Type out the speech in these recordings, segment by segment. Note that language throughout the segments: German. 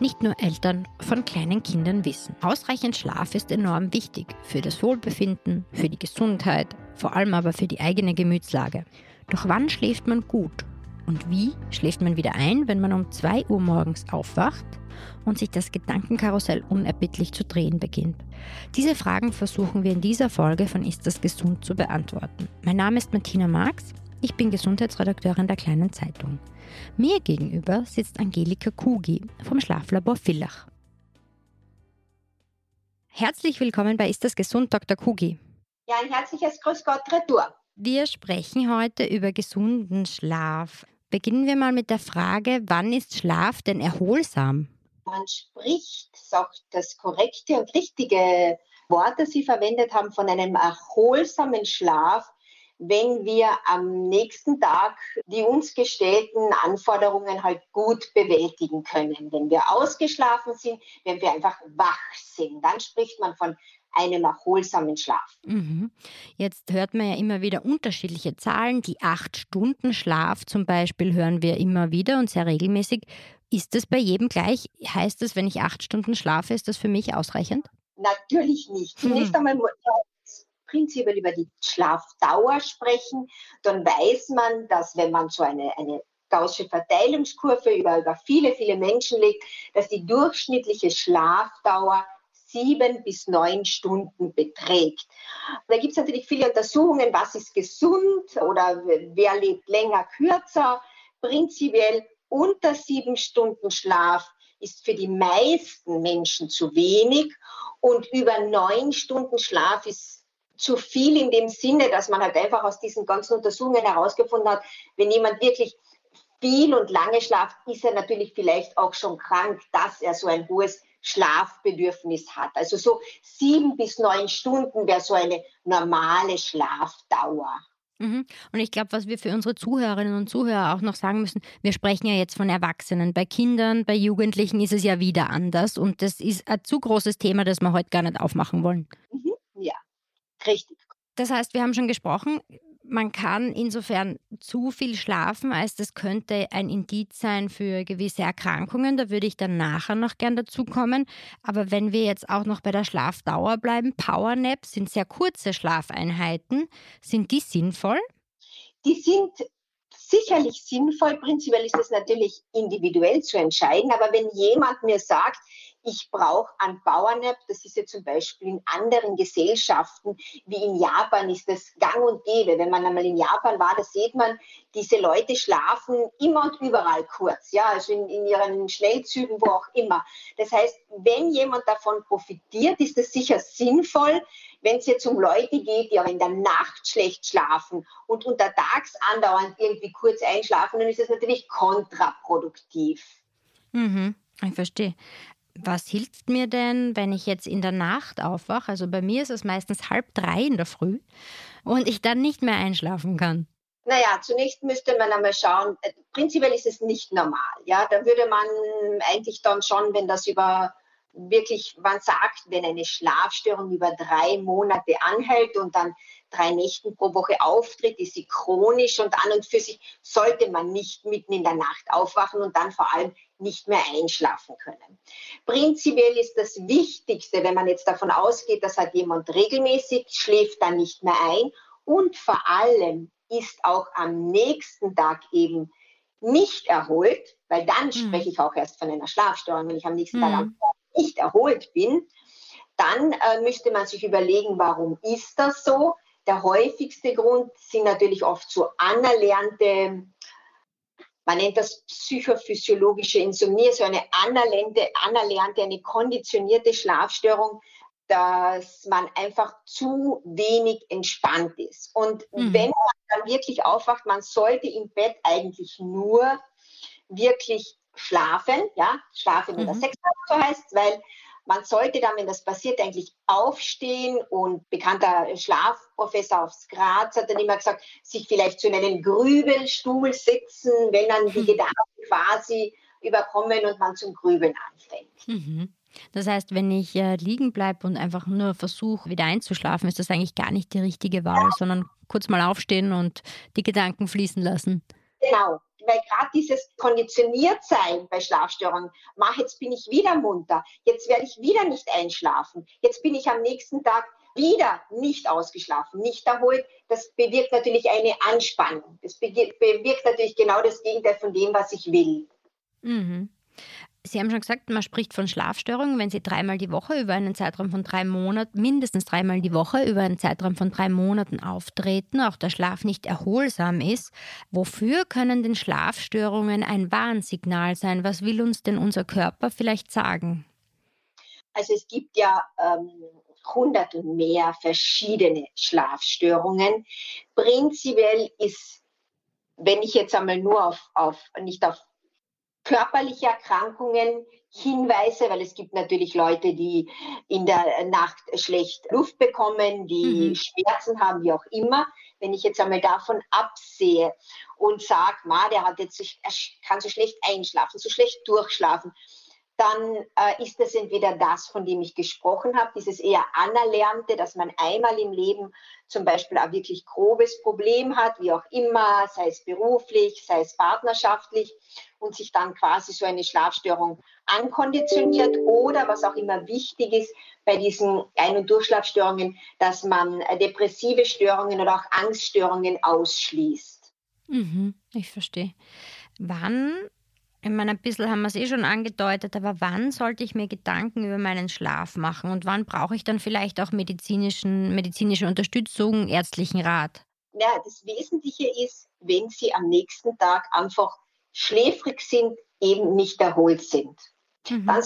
Nicht nur Eltern von kleinen Kindern wissen. Ausreichend Schlaf ist enorm wichtig für das Wohlbefinden, für die Gesundheit, vor allem aber für die eigene Gemütslage. Doch wann schläft man gut? Und wie schläft man wieder ein, wenn man um 2 Uhr morgens aufwacht und sich das Gedankenkarussell unerbittlich zu drehen beginnt? Diese Fragen versuchen wir in dieser Folge von Ist das gesund zu beantworten. Mein Name ist Martina Marx, ich bin Gesundheitsredakteurin der Kleinen Zeitung. Mir gegenüber sitzt Angelika Kugi vom Schlaflabor Villach. Herzlich willkommen bei Ist das gesund, Dr. Kugi. Ja, ein herzliches Grüß Gott, Retour. Wir sprechen heute über gesunden Schlaf. Beginnen wir mal mit der Frage, wann ist Schlaf denn erholsam? Man spricht, ist auch das korrekte und richtige Wort, das Sie verwendet haben, von einem erholsamen Schlaf, wenn wir am nächsten Tag die uns gestellten Anforderungen halt gut bewältigen können. Wenn wir ausgeschlafen sind, wenn wir einfach wach sind, dann spricht man von einem erholsamen Schlaf. Mhm. Jetzt hört man ja immer wieder unterschiedliche Zahlen. Die acht Stunden Schlaf zum Beispiel hören wir immer wieder und sehr regelmäßig. Ist das bei jedem gleich? Heißt das, wenn ich acht Stunden schlafe, ist das für mich ausreichend? Natürlich nicht. Zunächst mhm. einmal prinzipiell über die Schlafdauer sprechen, dann weiß man, dass wenn man so eine, eine Gaußsche Verteilungskurve über, über viele, viele Menschen legt, dass die durchschnittliche Schlafdauer sieben bis neun Stunden beträgt. Da gibt es natürlich viele Untersuchungen, was ist gesund oder wer lebt länger, kürzer. Prinzipiell unter sieben Stunden Schlaf ist für die meisten Menschen zu wenig und über neun Stunden Schlaf ist zu viel in dem Sinne, dass man halt einfach aus diesen ganzen Untersuchungen herausgefunden hat, wenn jemand wirklich viel und lange schlaft, ist er natürlich vielleicht auch schon krank, dass er so ein hohes Schlafbedürfnis hat. Also so sieben bis neun Stunden wäre so eine normale Schlafdauer. Mhm. Und ich glaube, was wir für unsere Zuhörerinnen und Zuhörer auch noch sagen müssen, wir sprechen ja jetzt von Erwachsenen. Bei Kindern, bei Jugendlichen ist es ja wieder anders. Und das ist ein zu großes Thema, das wir heute gar nicht aufmachen wollen. Mhm. Ja, Richtig. Das heißt, wir haben schon gesprochen, man kann insofern zu viel schlafen, als das könnte ein Indiz sein für gewisse Erkrankungen. Da würde ich dann nachher noch gern dazu kommen. Aber wenn wir jetzt auch noch bei der Schlafdauer bleiben, Powernaps sind sehr kurze Schlafeinheiten. Sind die sinnvoll? Die sind sicherlich sinnvoll. Prinzipiell ist es natürlich individuell zu entscheiden. Aber wenn jemand mir sagt, ich brauche ein Powernap, das ist ja zum Beispiel in anderen Gesellschaften, wie in Japan ist das gang und gäbe. Wenn man einmal in Japan war, da sieht man, diese Leute schlafen immer und überall kurz, ja, also in, in ihren Schnellzügen, wo auch immer. Das heißt, wenn jemand davon profitiert, ist das sicher sinnvoll. Wenn es jetzt um Leute geht, die aber in der Nacht schlecht schlafen und untertags andauernd irgendwie kurz einschlafen, dann ist das natürlich kontraproduktiv. Mhm. Ich verstehe. Was hilft mir denn, wenn ich jetzt in der Nacht aufwache? Also bei mir ist es meistens halb drei in der Früh und ich dann nicht mehr einschlafen kann. Naja, zunächst müsste man einmal schauen, äh, prinzipiell ist es nicht normal. Ja, da würde man eigentlich dann schon, wenn das über wirklich, man sagt, wenn eine Schlafstörung über drei Monate anhält und dann drei Nächten pro Woche auftritt, ist sie chronisch und an und für sich sollte man nicht mitten in der Nacht aufwachen und dann vor allem nicht mehr einschlafen können. Prinzipiell ist das Wichtigste, wenn man jetzt davon ausgeht, dass hat jemand regelmäßig, schläft dann nicht mehr ein und vor allem ist auch am nächsten Tag eben nicht erholt, weil dann mhm. spreche ich auch erst von einer Schlafstörung, wenn ich am nächsten mhm. Tag nicht erholt bin, dann äh, müsste man sich überlegen, warum ist das so? Der häufigste Grund sind natürlich oft so anerlernte, man nennt das psychophysiologische Insomnie, so eine anerlernte, anerlernte, eine konditionierte Schlafstörung, dass man einfach zu wenig entspannt ist. Und mhm. wenn man dann wirklich aufwacht, man sollte im Bett eigentlich nur wirklich schlafen, ja, schlafen mhm. oder Sex so heißt, weil man sollte dann, wenn das passiert, eigentlich aufstehen und bekannter Schlafprofessor aufs Graz hat dann immer gesagt, sich vielleicht zu einem Grübelstuhl setzen, wenn dann die hm. Gedanken quasi überkommen und man zum Grübeln anfängt. Mhm. Das heißt, wenn ich äh, liegen bleibe und einfach nur versuche, wieder einzuschlafen, ist das eigentlich gar nicht die richtige Wahl, sondern kurz mal aufstehen und die Gedanken fließen lassen. Genau, weil gerade dieses Konditioniertsein bei Schlafstörungen, mach, jetzt bin ich wieder munter, jetzt werde ich wieder nicht einschlafen, jetzt bin ich am nächsten Tag wieder nicht ausgeschlafen, nicht erholt, das bewirkt natürlich eine Anspannung. Das bewirkt natürlich genau das Gegenteil von dem, was ich will. Mhm. Sie haben schon gesagt, man spricht von Schlafstörungen, wenn Sie dreimal die Woche über einen Zeitraum von drei Monaten, mindestens dreimal die Woche über einen Zeitraum von drei Monaten auftreten, auch der Schlaf nicht erholsam ist. Wofür können denn Schlafstörungen ein Warnsignal sein? Was will uns denn unser Körper vielleicht sagen? Also es gibt ja ähm, hundert und mehr verschiedene Schlafstörungen. Prinzipiell ist, wenn ich jetzt einmal nur auf, auf nicht auf körperliche Erkrankungen hinweise, weil es gibt natürlich Leute, die in der Nacht schlecht Luft bekommen, die mhm. Schmerzen haben, wie auch immer. Wenn ich jetzt einmal davon absehe und sage, ma, der hat jetzt, er kann so schlecht einschlafen, so schlecht durchschlafen, dann äh, ist es entweder das, von dem ich gesprochen habe, dieses eher Anerlernte, dass man einmal im Leben zum Beispiel ein wirklich grobes Problem hat, wie auch immer, sei es beruflich, sei es partnerschaftlich und sich dann quasi so eine Schlafstörung ankonditioniert oder was auch immer wichtig ist bei diesen Ein- und Durchschlafstörungen, dass man depressive Störungen oder auch Angststörungen ausschließt. Mhm, ich verstehe. Wann ich meine, ein bisschen haben wir es eh schon angedeutet, aber wann sollte ich mir Gedanken über meinen Schlaf machen und wann brauche ich dann vielleicht auch medizinischen, medizinische Unterstützung, ärztlichen Rat? Ja, das Wesentliche ist, wenn Sie am nächsten Tag einfach schläfrig sind, eben nicht erholt sind. Mhm. Dann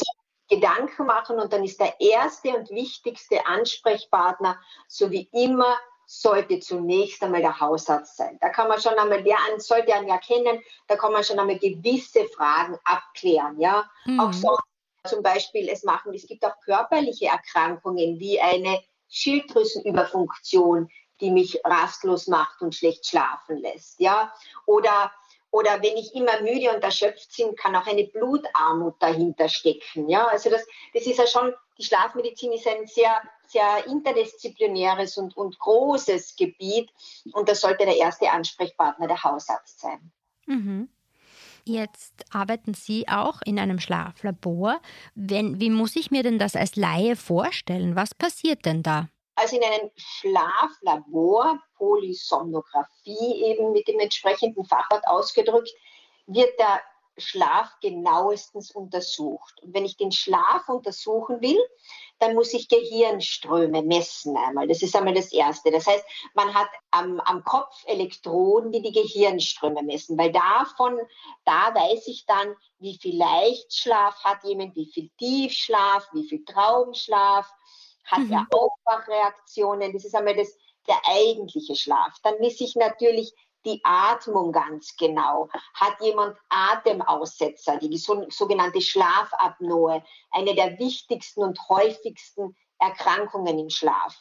Gedanken machen und dann ist der erste und wichtigste Ansprechpartner, so wie immer, sollte zunächst einmal der Hausarzt sein. Da kann man schon einmal, der sollte einen ja kennen, da kann man schon einmal gewisse Fragen abklären. Ja? Mhm. Auch so zum Beispiel, es machen, es gibt auch körperliche Erkrankungen wie eine Schilddrüsenüberfunktion, die mich rastlos macht und schlecht schlafen lässt. Ja? Oder oder wenn ich immer müde und erschöpft bin, kann auch eine Blutarmut dahinter stecken. Ja, also das, das ist ja schon, die Schlafmedizin ist ein sehr, sehr interdisziplinäres und, und großes Gebiet und das sollte der erste Ansprechpartner der Hausarzt sein. Mhm. Jetzt arbeiten Sie auch in einem Schlaflabor. Wenn, wie muss ich mir denn das als Laie vorstellen? Was passiert denn da? Also in einem Schlaflabor, Polysomnographie eben mit dem entsprechenden Fachwort ausgedrückt, wird der Schlaf genauestens untersucht. Und wenn ich den Schlaf untersuchen will, dann muss ich Gehirnströme messen einmal. Das ist einmal das Erste. Das heißt, man hat am, am Kopf Elektroden, die die Gehirnströme messen, weil davon, da weiß ich dann, wie viel Leichtschlaf hat jemand, wie viel Tiefschlaf, wie viel Traumschlaf, hat mhm. er Aufwachreaktionen. Das ist einmal das, der eigentliche Schlaf. Dann messe ich natürlich die Atmung ganz genau. Hat jemand Atemaussetzer, die sogenannte Schlafapnoe, eine der wichtigsten und häufigsten Erkrankungen im Schlaf.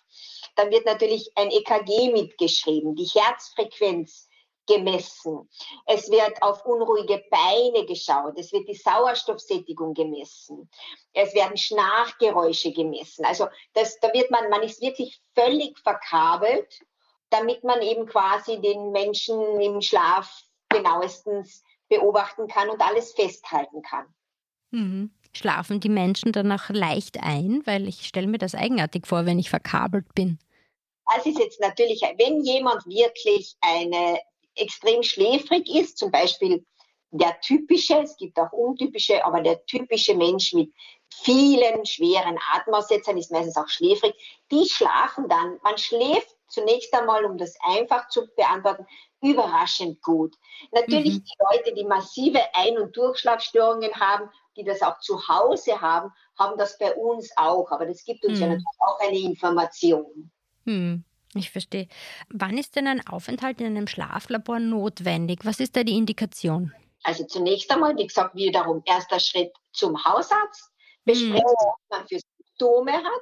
Dann wird natürlich ein EKG mitgeschrieben, die Herzfrequenz gemessen. Es wird auf unruhige Beine geschaut. Es wird die Sauerstoffsättigung gemessen. Es werden Schnarchgeräusche gemessen. Also das, da wird man, man ist wirklich völlig verkabelt, damit man eben quasi den Menschen im Schlaf genauestens beobachten kann und alles festhalten kann. Mhm. Schlafen die Menschen danach leicht ein? Weil ich stelle mir das eigenartig vor, wenn ich verkabelt bin. Das ist jetzt natürlich, wenn jemand wirklich eine extrem schläfrig ist, zum Beispiel der typische, es gibt auch untypische, aber der typische Mensch mit vielen schweren Atemaussetzern ist meistens auch schläfrig, die schlafen dann, man schläft zunächst einmal, um das einfach zu beantworten, überraschend gut. Natürlich mhm. die Leute, die massive Ein- und Durchschlafstörungen haben, die das auch zu Hause haben, haben das bei uns auch, aber das gibt uns mhm. ja natürlich auch eine Information. Mhm. Ich verstehe. Wann ist denn ein Aufenthalt in einem Schlaflabor notwendig? Was ist da die Indikation? Also zunächst einmal, wie gesagt, wiederum erster Schritt zum Hausarzt, besprechen, mhm. was man für Symptome hat.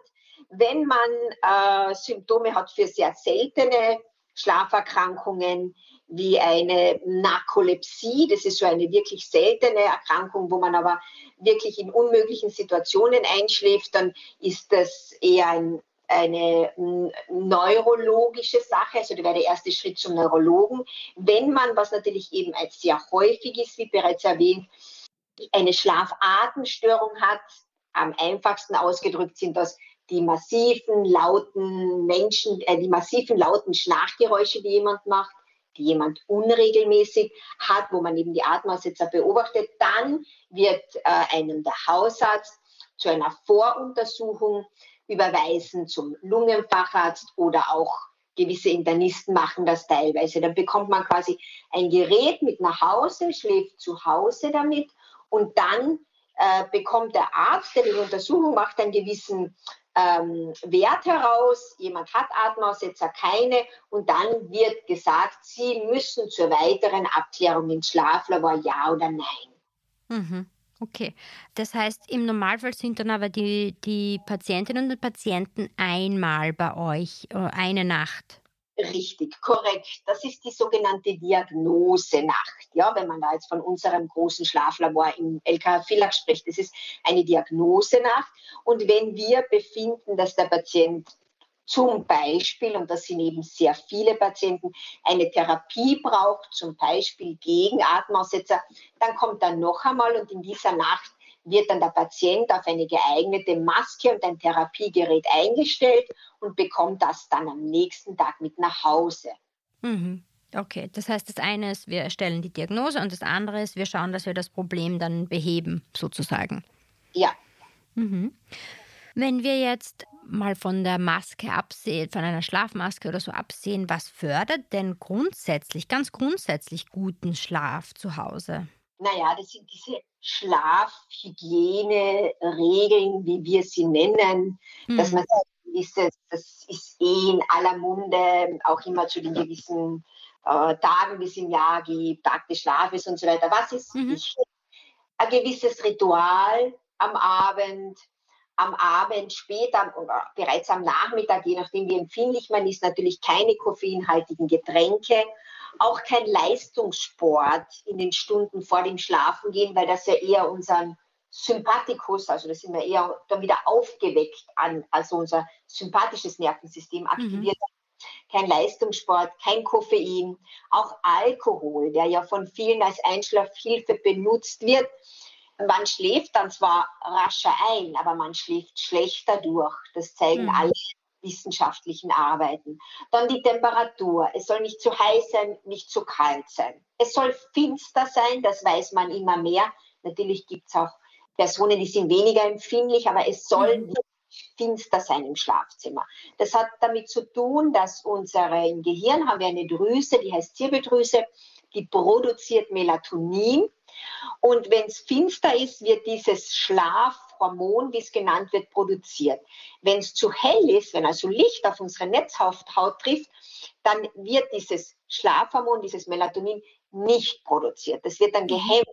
Wenn man äh, Symptome hat für sehr seltene Schlaferkrankungen wie eine Narkolepsie. Das ist so eine wirklich seltene Erkrankung, wo man aber wirklich in unmöglichen Situationen einschläft. Dann ist das eher ein, eine neurologische Sache. Also das wäre der erste Schritt zum Neurologen. Wenn man, was natürlich eben als sehr häufig ist, wie bereits erwähnt, eine Schlafatemstörung hat, am einfachsten ausgedrückt sind das die massiven lauten Menschen, äh, die massiven lauten Schnarchgeräusche, die jemand macht, die jemand unregelmäßig hat, wo man eben die Atemaussetzer beobachtet, dann wird äh, einem der Hausarzt zu einer Voruntersuchung überweisen zum Lungenfacharzt oder auch gewisse Internisten machen das teilweise. Dann bekommt man quasi ein Gerät mit nach Hause, schläft zu Hause damit und dann äh, bekommt der Arzt, der die Untersuchung macht, einen gewissen ähm, Wert heraus. Jemand hat Atemaussetzer, keine. Und dann wird gesagt, Sie müssen zur weiteren Abklärung ins Schlaflabor ja oder nein. Mhm. Okay, das heißt, im Normalfall sind dann aber die, die Patientinnen und Patienten einmal bei euch, äh, eine Nacht. Richtig, korrekt. Das ist die sogenannte Diagnosenacht. Ja, wenn man da jetzt von unserem großen Schlaflabor im LKH Villach spricht, das ist eine Diagnosenacht. Und wenn wir befinden, dass der Patient zum Beispiel, und das sind eben sehr viele Patienten, eine Therapie braucht, zum Beispiel gegen Atemaussetzer, dann kommt er noch einmal und in dieser Nacht wird dann der Patient auf eine geeignete Maske und ein Therapiegerät eingestellt und bekommt das dann am nächsten Tag mit nach Hause. Mhm. Okay, das heißt, das eine ist, wir erstellen die Diagnose und das andere ist, wir schauen, dass wir das Problem dann beheben, sozusagen. Ja. Mhm. Wenn wir jetzt mal von der Maske absehen, von einer Schlafmaske oder so absehen, was fördert denn grundsätzlich, ganz grundsätzlich guten Schlaf zu Hause? Naja, das sind diese Schlafhygiene-Regeln, wie wir sie nennen, mhm. dass man sagt, ist es, das ist eh in aller Munde, auch immer zu den gewissen äh, Tagen, wie es im Jahr gibt, Tag des Schlafes und so weiter. Was ist mhm. wichtig? Ein gewisses Ritual am Abend, am Abend, später oder bereits am Nachmittag, je nachdem wie empfindlich man ist, natürlich keine koffeinhaltigen Getränke auch kein Leistungssport in den Stunden vor dem Schlafengehen, weil das ja eher unseren Sympathikus, also das sind wir eher dann wieder aufgeweckt an, also unser sympathisches Nervensystem mhm. aktiviert. Mhm. Kein Leistungssport, kein Koffein, auch Alkohol, der ja von vielen als Einschlafhilfe benutzt wird. Man schläft dann zwar rascher ein, aber man schläft schlechter durch. Das zeigen mhm. alle wissenschaftlichen Arbeiten. Dann die Temperatur. Es soll nicht zu heiß sein, nicht zu kalt sein. Es soll finster sein, das weiß man immer mehr. Natürlich gibt es auch Personen, die sind weniger empfindlich, aber es soll mhm. finster sein im Schlafzimmer. Das hat damit zu tun, dass unsere im Gehirn haben wir eine Drüse, die heißt Zirbeldrüse, die produziert Melatonin. Und wenn es finster ist, wird dieses Schlaf Hormon, wie es genannt wird, produziert. Wenn es zu hell ist, wenn also Licht auf unsere Netzhaut trifft, dann wird dieses Schlafhormon, dieses Melatonin nicht produziert. Das wird dann gehemmt.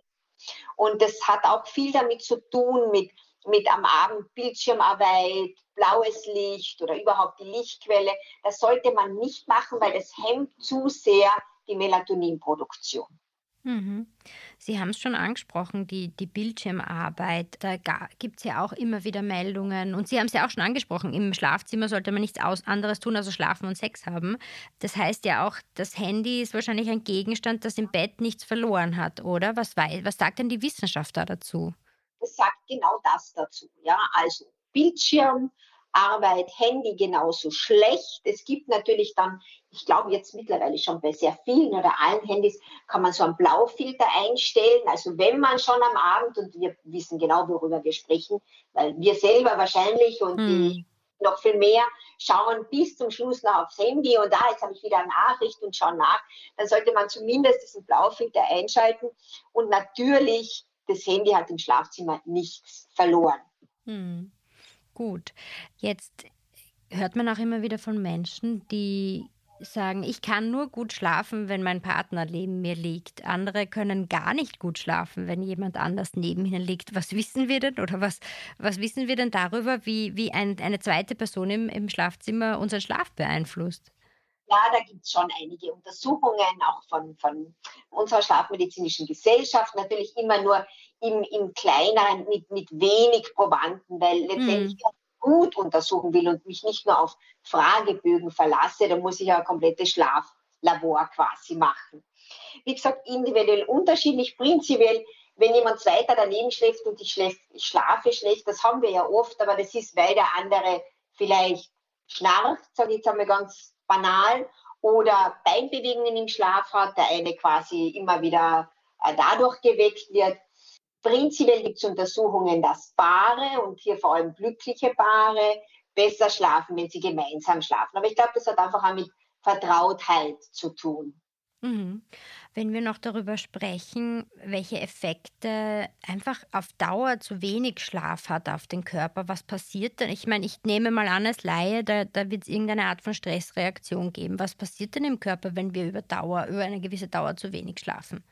Und das hat auch viel damit zu tun mit, mit am Abend Bildschirmarbeit, blaues Licht oder überhaupt die Lichtquelle. Das sollte man nicht machen, weil das hemmt zu sehr die Melatoninproduktion. Mhm. Sie haben es schon angesprochen, die, die Bildschirmarbeit. Da gibt es ja auch immer wieder Meldungen. Und Sie haben es ja auch schon angesprochen, im Schlafzimmer sollte man nichts anderes tun, als schlafen und Sex haben. Das heißt ja auch, das Handy ist wahrscheinlich ein Gegenstand, das im Bett nichts verloren hat, oder? Was, was sagt denn die Wissenschaft da dazu? Es sagt genau das dazu. Ja, also Bildschirm, Arbeit, Handy genauso schlecht. Es gibt natürlich dann, ich glaube jetzt mittlerweile schon bei sehr vielen oder allen Handys, kann man so einen Blaufilter einstellen. Also wenn man schon am Abend, und wir wissen genau, worüber wir sprechen, weil wir selber wahrscheinlich und hm. die noch viel mehr schauen bis zum Schluss noch aufs Handy und da, ah, jetzt habe ich wieder eine Nachricht und schaue nach, dann sollte man zumindest diesen Blaufilter einschalten und natürlich, das Handy hat im Schlafzimmer nichts verloren. Hm. Gut, jetzt hört man auch immer wieder von Menschen, die sagen, ich kann nur gut schlafen, wenn mein Partner neben mir liegt. Andere können gar nicht gut schlafen, wenn jemand anders neben ihnen liegt. Was wissen wir denn oder was, was wissen wir denn darüber, wie, wie ein, eine zweite Person im, im Schlafzimmer unseren Schlaf beeinflusst? Ja, da gibt es schon einige Untersuchungen, auch von, von unserer Schlafmedizinischen Gesellschaft, natürlich immer nur im, im kleineren, mit, mit wenig Probanden, weil letztendlich mhm. gut untersuchen will und mich nicht nur auf Fragebögen verlasse, dann muss ich ja ein komplettes Schlaflabor quasi machen. Wie gesagt, individuell unterschiedlich, prinzipiell wenn jemand weiter daneben schläft und ich, schläf, ich schlafe schlecht, das haben wir ja oft, aber das ist, weil der andere vielleicht schnarcht, sage ich jetzt einmal ganz banal, oder Beinbewegungen im Schlaf hat, der eine quasi immer wieder äh, dadurch geweckt wird. Prinzipiell gibt es Untersuchungen, dass Paare und hier vor allem glückliche Paare besser schlafen, wenn sie gemeinsam schlafen. Aber ich glaube, das hat einfach auch mit Vertrautheit zu tun. Mhm. Wenn wir noch darüber sprechen, welche Effekte einfach auf Dauer zu wenig Schlaf hat auf den Körper, was passiert denn? Ich meine, ich nehme mal an als Laie, da, da wird es irgendeine Art von Stressreaktion geben. Was passiert denn im Körper, wenn wir über Dauer, über eine gewisse Dauer zu wenig schlafen?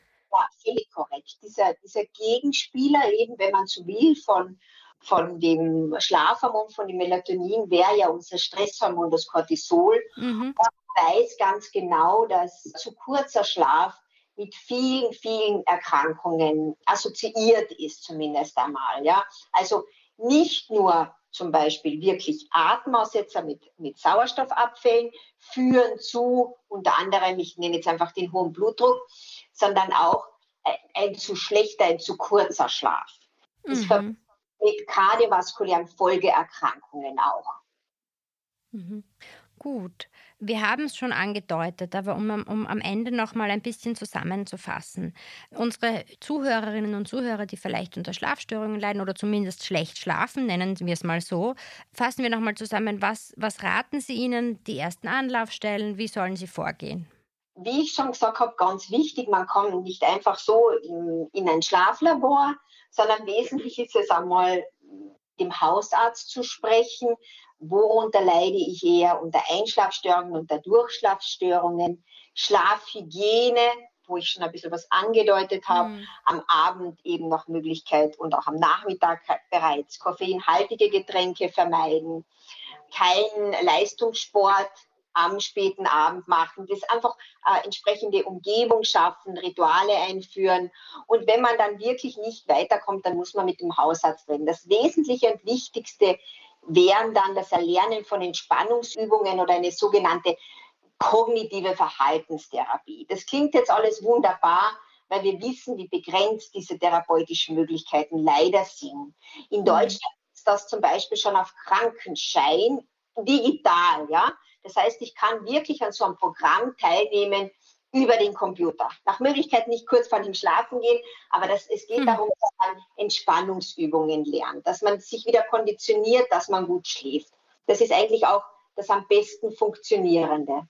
Völlig korrekt. Dieser, dieser Gegenspieler, eben wenn man so will, von, von dem Schlafhormon, von dem Melatonin, wäre ja unser Stresshormon, das Cortisol. Mhm weiß ganz genau, dass zu kurzer Schlaf mit vielen, vielen Erkrankungen assoziiert ist, zumindest einmal. Ja? Also nicht nur zum Beispiel wirklich Atemaussetzer mit, mit Sauerstoffabfällen führen zu, unter anderem, ich nenne jetzt einfach den hohen Blutdruck, sondern auch ein, zu schlechter, ein zu kurzer Schlaf. Das mhm. mit kardiovaskulären Folgeerkrankungen auch. Mhm. Gut, wir haben es schon angedeutet, aber um, um am Ende noch mal ein bisschen zusammenzufassen. Unsere Zuhörerinnen und Zuhörer, die vielleicht unter Schlafstörungen leiden oder zumindest schlecht schlafen, nennen wir es mal so, fassen wir noch mal zusammen, was, was raten Sie ihnen, die ersten Anlaufstellen, wie sollen sie vorgehen? Wie ich schon gesagt habe, ganz wichtig, man kommt nicht einfach so in, in ein Schlaflabor, sondern wesentlich ist es einmal dem Hausarzt zu sprechen, worunter leide ich eher unter Einschlafstörungen, unter Durchschlafstörungen, Schlafhygiene, wo ich schon ein bisschen was angedeutet habe, mhm. am Abend eben noch Möglichkeit und auch am Nachmittag bereits koffeinhaltige Getränke vermeiden, kein Leistungssport am späten Abend machen, das einfach äh, entsprechende Umgebung schaffen, Rituale einführen. Und wenn man dann wirklich nicht weiterkommt, dann muss man mit dem Hausarzt reden. Das Wesentliche und Wichtigste wären dann das Erlernen von Entspannungsübungen oder eine sogenannte kognitive Verhaltenstherapie. Das klingt jetzt alles wunderbar, weil wir wissen, wie begrenzt diese therapeutischen Möglichkeiten leider sind. In mhm. Deutschland ist das zum Beispiel schon auf Krankenschein digital, ja. Das heißt, ich kann wirklich an so einem Programm teilnehmen über den Computer. Nach Möglichkeit nicht kurz vor dem Schlafen gehen, aber das, es geht mhm. darum, dass man Entspannungsübungen lernt, dass man sich wieder konditioniert, dass man gut schläft. Das ist eigentlich auch das am besten funktionierende.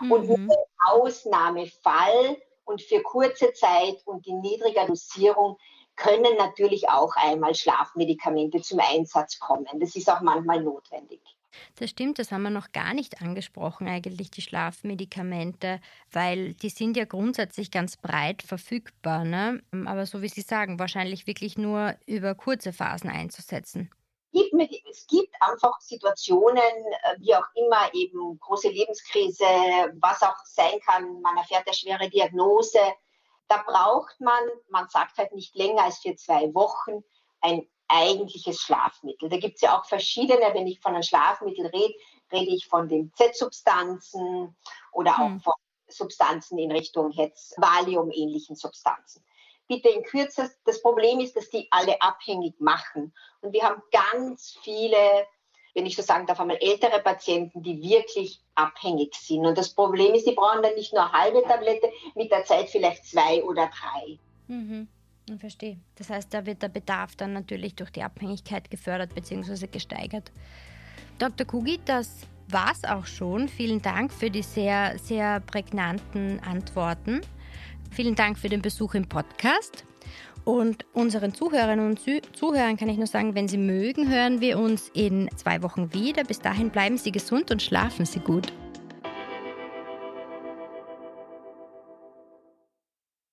Mhm. Und nur im Ausnahmefall und für kurze Zeit und in niedriger Dosierung können natürlich auch einmal Schlafmedikamente zum Einsatz kommen. Das ist auch manchmal notwendig. Das stimmt, das haben wir noch gar nicht angesprochen, eigentlich die Schlafmedikamente, weil die sind ja grundsätzlich ganz breit verfügbar. Ne? Aber so wie Sie sagen, wahrscheinlich wirklich nur über kurze Phasen einzusetzen. Es gibt einfach Situationen, äh, wie auch immer, eben große Lebenskrise, was auch sein kann, man erfährt eine schwere Diagnose. Da braucht man, man sagt halt nicht länger als für zwei Wochen, ein eigentliches Schlafmittel. Da gibt es ja auch verschiedene, wenn ich von einem Schlafmittel rede, rede ich von den Z-Substanzen oder auch hm. von Substanzen in Richtung jetzt Valium-ähnlichen Substanzen. Bitte in Kürze, das Problem ist, dass die alle abhängig machen. Und wir haben ganz viele, wenn ich so sagen darf, einmal ältere Patienten, die wirklich abhängig sind. Und das Problem ist, die brauchen dann nicht nur eine halbe Tablette, mit der Zeit vielleicht zwei oder drei. Mhm. Ich verstehe. Das heißt, da wird der Bedarf dann natürlich durch die Abhängigkeit gefördert bzw. gesteigert. Dr. Kugi, das war's auch schon. Vielen Dank für die sehr, sehr prägnanten Antworten. Vielen Dank für den Besuch im Podcast. Und unseren Zuhörerinnen und Zuhörern kann ich nur sagen, wenn Sie mögen, hören wir uns in zwei Wochen wieder. Bis dahin bleiben Sie gesund und schlafen Sie gut.